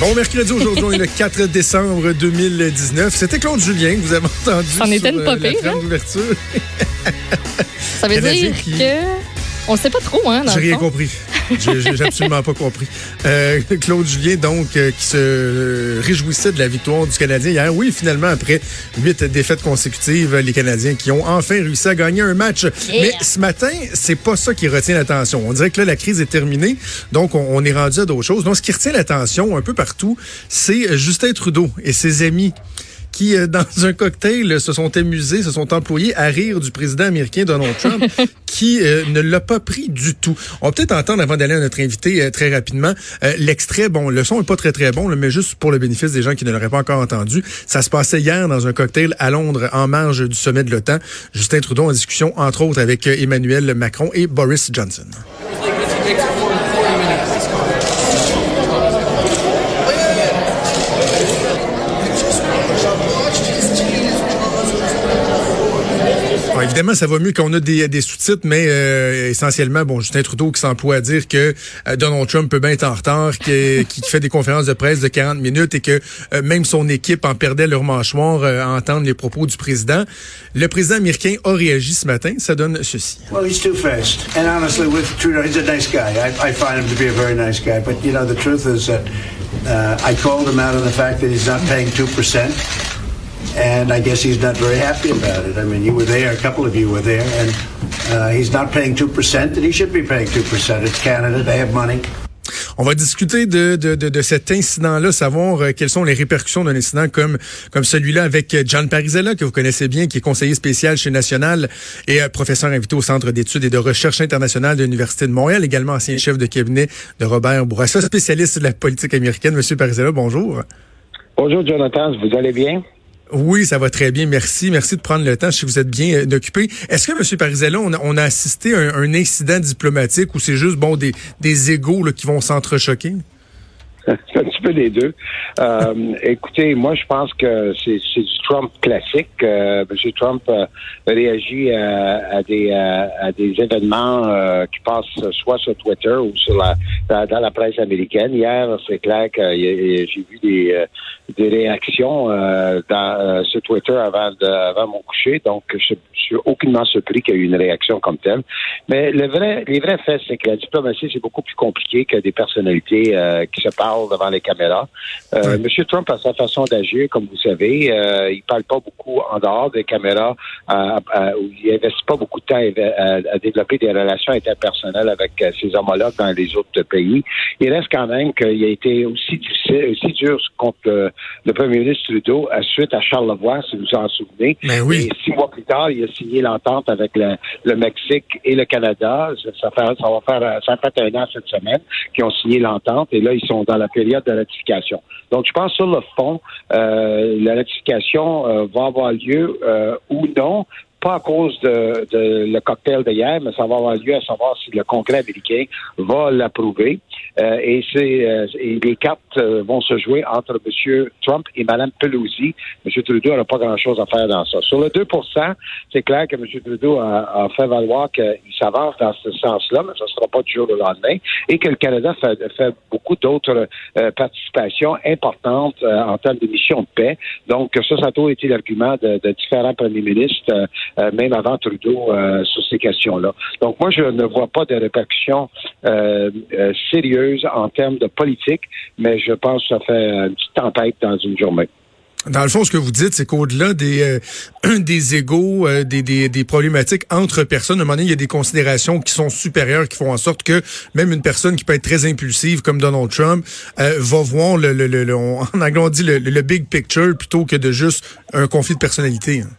Bon mercredi, aujourd'hui, on le 4 décembre 2019. C'était Claude Julien que vous avez entendu C'en était une euh, pas la trame hein? d'ouverture. Ça veut Canadien dire qui- que. On sait pas trop, hein, J'ai rien compris. J'ai absolument pas compris. Euh, Claude Julien, donc, euh, qui se réjouissait de la victoire du Canadien hier. Oui, finalement, après huit défaites consécutives, les Canadiens qui ont enfin réussi à gagner un match. Mais ce matin, c'est pas ça qui retient l'attention. On dirait que là, la crise est terminée, donc on, on est rendu à d'autres choses. Donc, ce qui retient l'attention un peu partout, c'est Justin Trudeau et ses amis qui, euh, dans un cocktail, se sont amusés, se sont employés à rire du président américain Donald Trump, qui euh, ne l'a pas pris du tout. On va peut-être entendre, avant d'aller à notre invité euh, très rapidement, euh, l'extrait. Bon, le son est pas très très bon, là, mais juste pour le bénéfice des gens qui ne l'auraient pas encore entendu. Ça se passait hier dans un cocktail à Londres, en marge du sommet de l'OTAN. Justin Trudeau en discussion, entre autres, avec euh, Emmanuel Macron et Boris Johnson. Évidemment, ça va mieux qu'on a des, sous-titres, mais euh, essentiellement, bon, Justin Trudeau qui s'emploie à dire que euh, Donald Trump peut bien être en retard, qui fait des conférences de presse de 40 minutes et que euh, même son équipe en perdait leur mâchoire euh, à entendre les propos du président. Le président américain a réagi ce matin. Ça donne ceci. Well, he's too fast. And honestly, with Trudeau, he's a nice guy. I, I find him to be a very nice guy. But, you know, the truth is that uh, I called him out on the fact that he's not paying 2%. And I guess he's not very happy about it. I mean, you were there, a couple of you were there, and uh, he's not paying 2%, and he should be paying 2%. It's Canada, they have money. On va discuter de, de, de, de cet incident-là, savoir euh, quelles sont les répercussions d'un incident comme, comme celui-là avec euh, John Parizella, que vous connaissez bien, qui est conseiller spécial chez National et euh, professeur invité au Centre d'études et de recherche internationale de l'Université de Montréal, également ancien chef de cabinet de Robert Bourassa, spécialiste de la politique américaine. Monsieur Parizella, bonjour. Bonjour Jonathan, vous allez bien? Oui, ça va très bien. Merci. Merci de prendre le temps. Je sais que vous êtes bien euh, occupé. Est-ce que, M. Parizella, on a, assisté à un, incident diplomatique ou c'est juste bon des, des égaux qui vont s'entrechoquer? Un petit peu les deux. Euh, écoutez, moi, je pense que c'est du Trump classique. Euh, M. Trump euh, réagit à, à des, à, à des événements euh, qui passent soit sur Twitter ou sur la, dans, la presse américaine. Hier, c'est clair que j'ai vu des, euh, des réactions euh, dans, euh, sur Twitter avant, de, avant mon coucher. Donc, je, suis aucunement surpris qu'il y ait eu une réaction comme telle. Mais le vrai, les vrais faits, c'est que la diplomatie, c'est beaucoup plus compliqué que des personnalités euh, qui se parlent devant les caméras. Euh. Monsieur Trump a sa façon d'agir, comme vous savez. Euh, il parle pas beaucoup en dehors des caméras. à- à- où il investit pas beaucoup de temps à, développer des relations interpersonnelles avec euh, ses homologues dans les autres pays. Il reste quand même qu'il a été aussi difficile, aussi dur contre le, le premier ministre Trudeau à suite à Charlevoix, si vous en souvenez. Ben oui. Et six mois plus tard, il a signé l'entente avec le, le Mexique et le Canada. Ça, ça fait, ça va faire, ça fait un an cette semaine qu'ils ont signé l'entente et là, ils sont dans la période de ratification. Donc, je pense sur le fond, euh, la ratification euh, va avoir lieu euh, ou non. Pas à cause de, de le cocktail d'hier, mais ça va avoir lieu à savoir si le Congrès américain va l'approuver. Euh, et, euh, et les cartes euh, vont se jouer entre M. Trump et Mme Pelosi. M. Trudeau n'a pas grand-chose à faire dans ça. Sur le 2% c'est clair que M. Trudeau a, a fait valoir qu'il s'avance dans ce sens-là, mais ce ne sera pas du jour au lendemain, et que le Canada fait, fait beaucoup d'autres euh, participations importantes euh, en termes de mission de paix. Donc, ça, ça a toujours été l'argument de, de différents premiers ministres, euh, même avant Trudeau, euh, sur ces questions-là. Donc, moi, je ne vois pas de répercussions euh, euh, sérieuses en termes de politique, mais je pense que ça fait une petite tempête dans une journée. Dans le fond, ce que vous dites, c'est qu'au-delà des euh, des égaux, euh, des, des, des problématiques entre personnes, à un moment donné, il y a des considérations qui sont supérieures, qui font en sorte que même une personne qui peut être très impulsive, comme Donald Trump, euh, va voir le, le, le, le- on- en anglais on dit le, le big picture plutôt que de juste un conflit de personnalité. hein.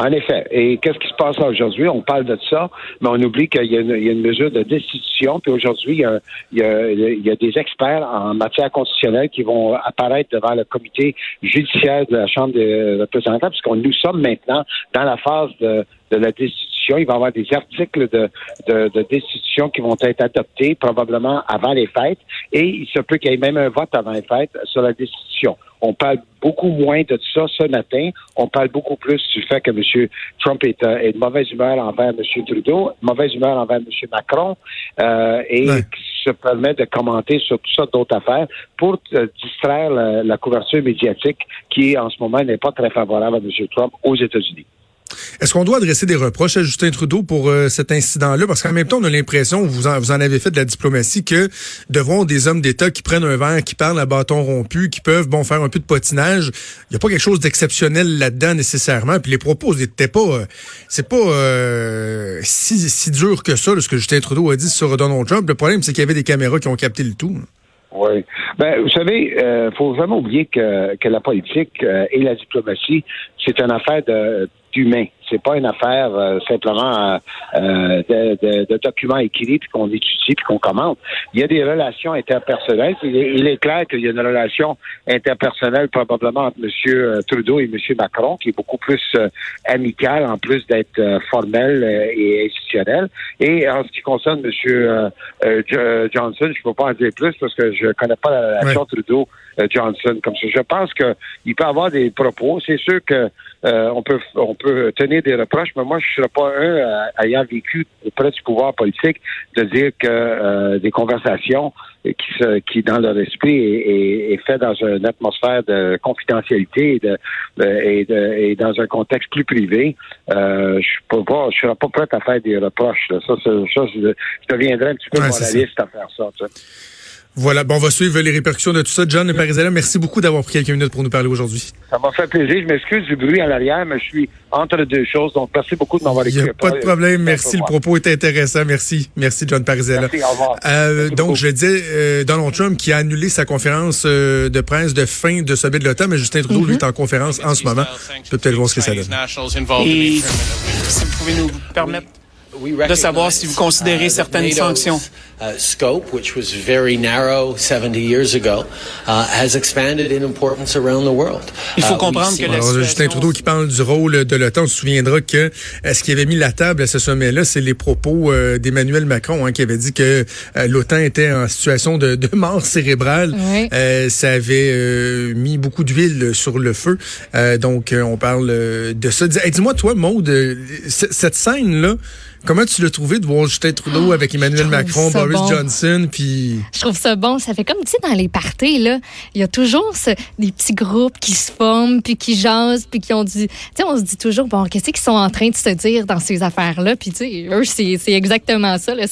En effet. Et qu'est-ce qui se passe aujourd'hui? On parle de ça, mais on oublie qu'il y, a une mesure de destitution. Puis aujourd'hui, il, il, il y, a, des experts en matière constitutionnelle qui vont apparaître devant le comité judiciaire de la Chambre des représentants, puisqu'on nous sommes maintenant dans la phase de, de la destitution. Il va y avoir des articles de, de, de, destitution qui vont être adoptés probablement avant les fêtes et il se peut qu'il y ait même un vote avant les fêtes sur la destitution. On parle beaucoup moins de ça ce matin. On parle beaucoup plus du fait que M. Trump est, euh, est de mauvaise humeur envers M. Trudeau, mauvaise humeur envers M. Macron euh, et se permet de commenter sur tout ça d'autres affaires pour euh, distraire la, la couverture médiatique qui, en ce moment, n'est pas très favorable à M. Trump aux États-Unis. Est-ce qu'on doit adresser des reproches à Justin Trudeau pour euh, cet incident-là? Parce qu'en même temps, on a l'impression, vous en, vous en avez fait de la diplomatie, que devant des hommes d'État qui prennent un verre, qui parlent à bâton rompu, qui peuvent bon faire un peu de potinage, il n'y a pas quelque chose d'exceptionnel là-dedans nécessairement. Puis les propos n'étaient pas... Euh, c'est pas euh, si, si dur que ça, ce que Justin Trudeau a dit sur Donald Trump. Le problème, c'est qu'il y avait des caméras qui ont capté le tout. Oui. Ben, vous savez, il faut vraiment oublier que, que la politique et la diplomatie, c'est une affaire de humain. C'est pas une affaire euh, simplement euh, euh, de, de, documents écrits puis qu'on étudie puis qu'on commente. Il y a des relations interpersonnelles. Il est, clair qu'il y a une relation interpersonnelle probablement entre M. Trudeau et M. Macron qui est beaucoup plus amicale en plus d'être formelle et institutionnelle. Et en ce qui concerne M. Johnson, je ne peux pas en dire plus parce que je connais pas la relation Trudeau Johnson comme ça. Je pense qu'il peut avoir des propos. C'est sûr que euh, on peut on peut tenir des reproches, mais moi je ne serais pas un euh, ayant vécu auprès du pouvoir politique de dire que euh, des conversations qui se, qui dans leur esprit est, est, fait dans une atmosphère de confidentialité et, de, et, de, et dans un contexte plus privé, euh, je pas, je serais pas prêt à faire des reproches. Ça, ça, je, deviendrais un petit peu moraliste à faire ça. Voilà, bon, on va suivre les répercussions de tout ça. John Parisella, merci beaucoup d'avoir pris quelques minutes pour nous parler aujourd'hui. Ça m'a fait plaisir. Je m'excuse du bruit à l'arrière, mais je suis entre deux choses. Donc, merci beaucoup de m'avoir écouté. Il n'y a pas de problème. Merci. Le propos est intéressant. Merci. Merci, John Parisella. Merci, au revoir. Euh, donc, je disais, euh, Donald Trump qui a annulé sa conférence euh, de presse de fin de sommet de l'OTAN, mais Justin Trudeau, lui, est en conférence en ce moment. peut peut-être voir ce que ça donne. Et si vous pouvez nous permettre de savoir si vous considérez uh, certaines sanctions. Uh, scope, which was very narrow 70 years ago, uh, has expanded in importance around the world. Il faut comprendre que la Alors, Justin Trudeau qui parle du rôle de l'OTAN, on se souviendra que ce qui avait mis la table à ce sommet-là, c'est les propos euh, d'Emmanuel Macron, hein, qui avait dit que euh, l'OTAN était en situation de, de mort cérébrale. Euh, ça avait euh, mis beaucoup d'huile sur le feu. donc, on parle de ça. Dis-moi, toi, Maude, cette scène-là, Comment tu l'as trouvé de voir Justin Trudeau avec Emmanuel Macron, Boris Johnson, puis... Je trouve ça bon. Ça fait comme, tu sais, dans les parties, là, il y a toujours des petits groupes qui se forment, puis qui jasent, puis qui ont dit... Tu sais, on se dit toujours, bon, qu'est-ce qu'ils sont en train de se dire dans ces affaires-là? Puis, tu sais, eux, c'est exactement ça. Là.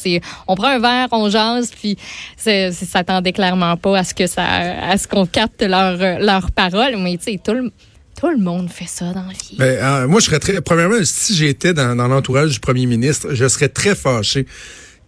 On prend un verre, on jase, puis ça s'attendait clairement pas à ce que ça, à ce qu'on capte leurs leur paroles. Mais, tu sais, tout le tout le monde fait ça dans la vie. Ben, euh, moi, je serais très. Premièrement, si j'étais dans, l'entourage du premier ministre, je serais très fâché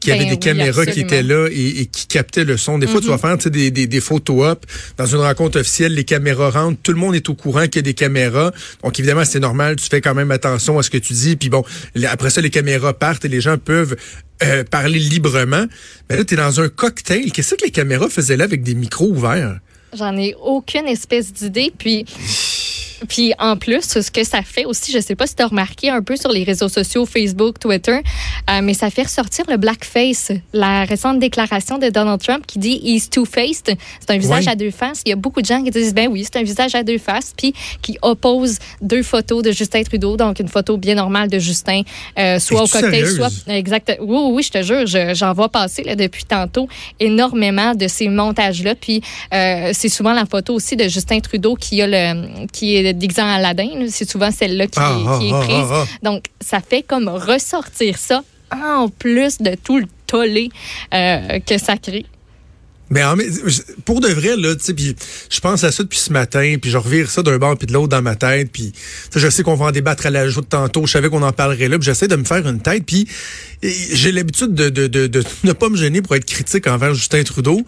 qu'il y avait ben des caméras qui étaient là et, qui captaient le son. Des fois, tu vas mm-hmm. faire des, des, des photos up dans une rencontre officielle, les caméras rentrent, tout le monde est au courant qu'il y a des caméras. Donc, évidemment, c'est normal, tu fais quand même attention à ce que tu dis. Puis bon, après ça, les caméras partent et les gens peuvent euh, parler librement. Mais là, tu es dans un cocktail. Qu'est-ce que les caméras faisaient là avec des micros ouverts? J'en ai aucune espèce d'idée. Puis puis en plus, ce que ça fait aussi, je sais pas si tu as remarqué un peu sur les réseaux sociaux, Facebook, Twitter, euh, mais ça fait ressortir le blackface, la récente déclaration de Donald Trump qui dit he's two-faced, c'est un visage à deux faces. Il y a beaucoup de gens qui disent ben oui, c'est un visage à deux faces, puis qui opposent deux photos de Justin Trudeau, donc une photo bien normale de Justin, euh, soit au cocktail, soit exact. Oui, oui, je te jure, j'en vois passer là, depuis tantôt énormément de ces montages-là. Puis euh, c'est souvent la photo aussi de Justin Trudeau qui a le qui est déguisant Aladdin. C'est souvent celle-là qui, ah, est, ah, prise. Ah, Donc, ça fait comme ressortir ça en plus de tout le tollé euh, que ça crée. Mais, pour de vrai là, puis je pense à ça depuis ce matin, puis je revire ça d'un bord puis de l'autre dans ma tête, puis je sais qu'on va en débattre à la de tantôt, je savais qu'on en parlerait là, puis j'essaie de me faire une tête, puis j'ai l'habitude de, de, de, de, ne pas me gêner pour être critique envers Justin Trudeau,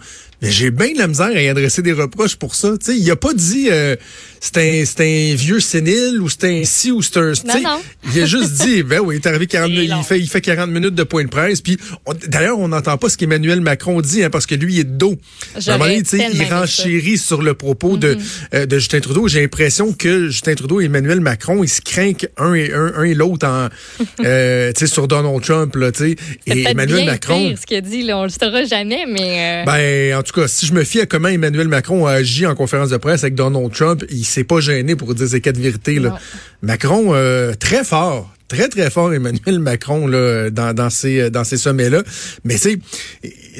Mais j'ai bien de la misère à y adresser des reproches pour ça. sais, il a pas dit euh, c'est un, un vieux sénile ou c'est un ci ou c'est un. Non, non. Il a juste dit ben oui, il est arrivé 40 il fait, il fait 40 minutes de point de presse. Puis d'ailleurs, on n'entend pas ce qu'Emmanuel Macron dit hein, parce que lui il est de dos. À un moment donné, il renchérit sur le propos de, mm-hmm. euh, de Justin Trudeau. J'ai l'impression que Justin Trudeau et Emmanuel Macron, ils se craignent un et un, un et l'autre en euh, sur Donald Trump. Là, et Emmanuel Macron. ce qu'il a dit, là, on le saura jamais, mais. Euh... Ben, en tout cas, si je me fie à comment Emmanuel Macron a agi en conférence de presse avec Donald Trump, il s'est pas gêné pour dire ces quatre vérités. Là. Macron, euh, très fort, très, très fort, Emmanuel Macron, là, dans, dans ces, dans ces sommets-là. Mais c'est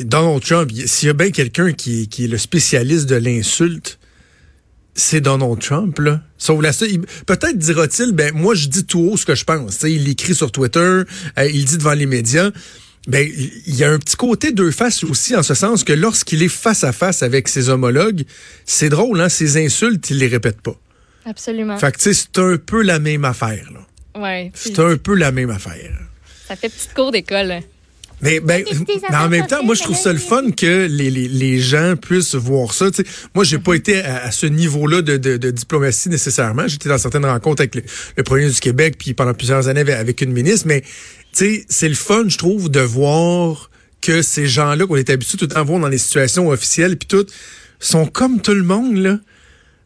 Donald Trump, s'il y a bien quelqu'un qui, qui est le spécialiste de l'insulte, c'est Donald Trump, là. Sauf la Peut-être dira-t-il, ben, moi, je dis tout haut ce que je pense. il écrit sur Twitter, euh, il dit devant les médias. Ben, il y a un petit côté deux faces aussi, en ce sens que lorsqu'il est face à face avec ses homologues, c'est drôle, hein, ses insultes, il les répète pas. Absolument. Fait que, tu sais, c'est un peu la même affaire, là. Ouais. C'est un peu la même affaire. Ça fait petite cour d'école. Mais, ben, en même temps, moi, je trouve ça le fun que les, les, les gens puissent voir ça. T'sais, moi, j'ai pas été à, ce niveau-là de, de, de, diplomatie nécessairement. J'étais dans certaines rencontres avec le, le, premier du Québec, puis pendant plusieurs années avec une ministre. Mais sais, c'est le fun, je trouve, de voir que ces gens-là qu'on est habitué tout le temps à voir dans les situations officielles puis tout, sont comme tout le monde, là.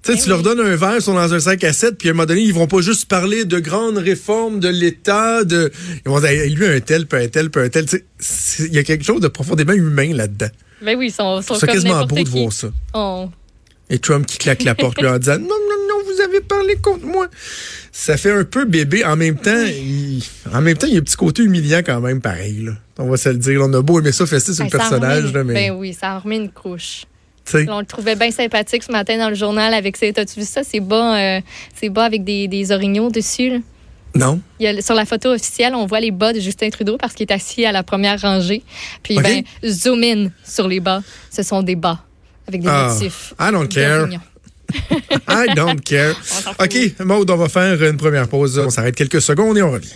Tu sais, ben tu leur donnes un verre, ils sont dans un 5 à 7, puis à un moment donné, ils vont pas juste parler de grandes réformes de l'État, de... Ils vont dire, lui, un tel, puis un tel, puis un tel. Il y a quelque chose de profondément humain là-dedans. Ben oui, ils sont, sont C'est quasiment beau de voir ça. Oh. Et Trump qui claque la porte, lui, en disant, non, avez parlé contre moi ça fait un peu bébé. En même temps, il, en même temps, il y a un petit côté humiliant quand même, pareil. Là. On va se le dire. On a beau aimer ça, fester sur le personnage. Là, mais... Ben oui, ça a remis une couche. on le trouvait bien sympathique ce matin dans le journal avec ses. T'as-tu vu ça? C'est bas, euh, bas avec des, des orignaux dessus. Là. Non. Il y a, sur la photo officielle, on voit les bas de Justin Trudeau parce qu'il est assis à la première rangée. Puis, ben, zoom in sur les bas. Ce sont des bas avec des ah, motifs. I don't care. I don't care. OK, Maud, on va faire une première pause. On s'arrête quelques secondes et on revient.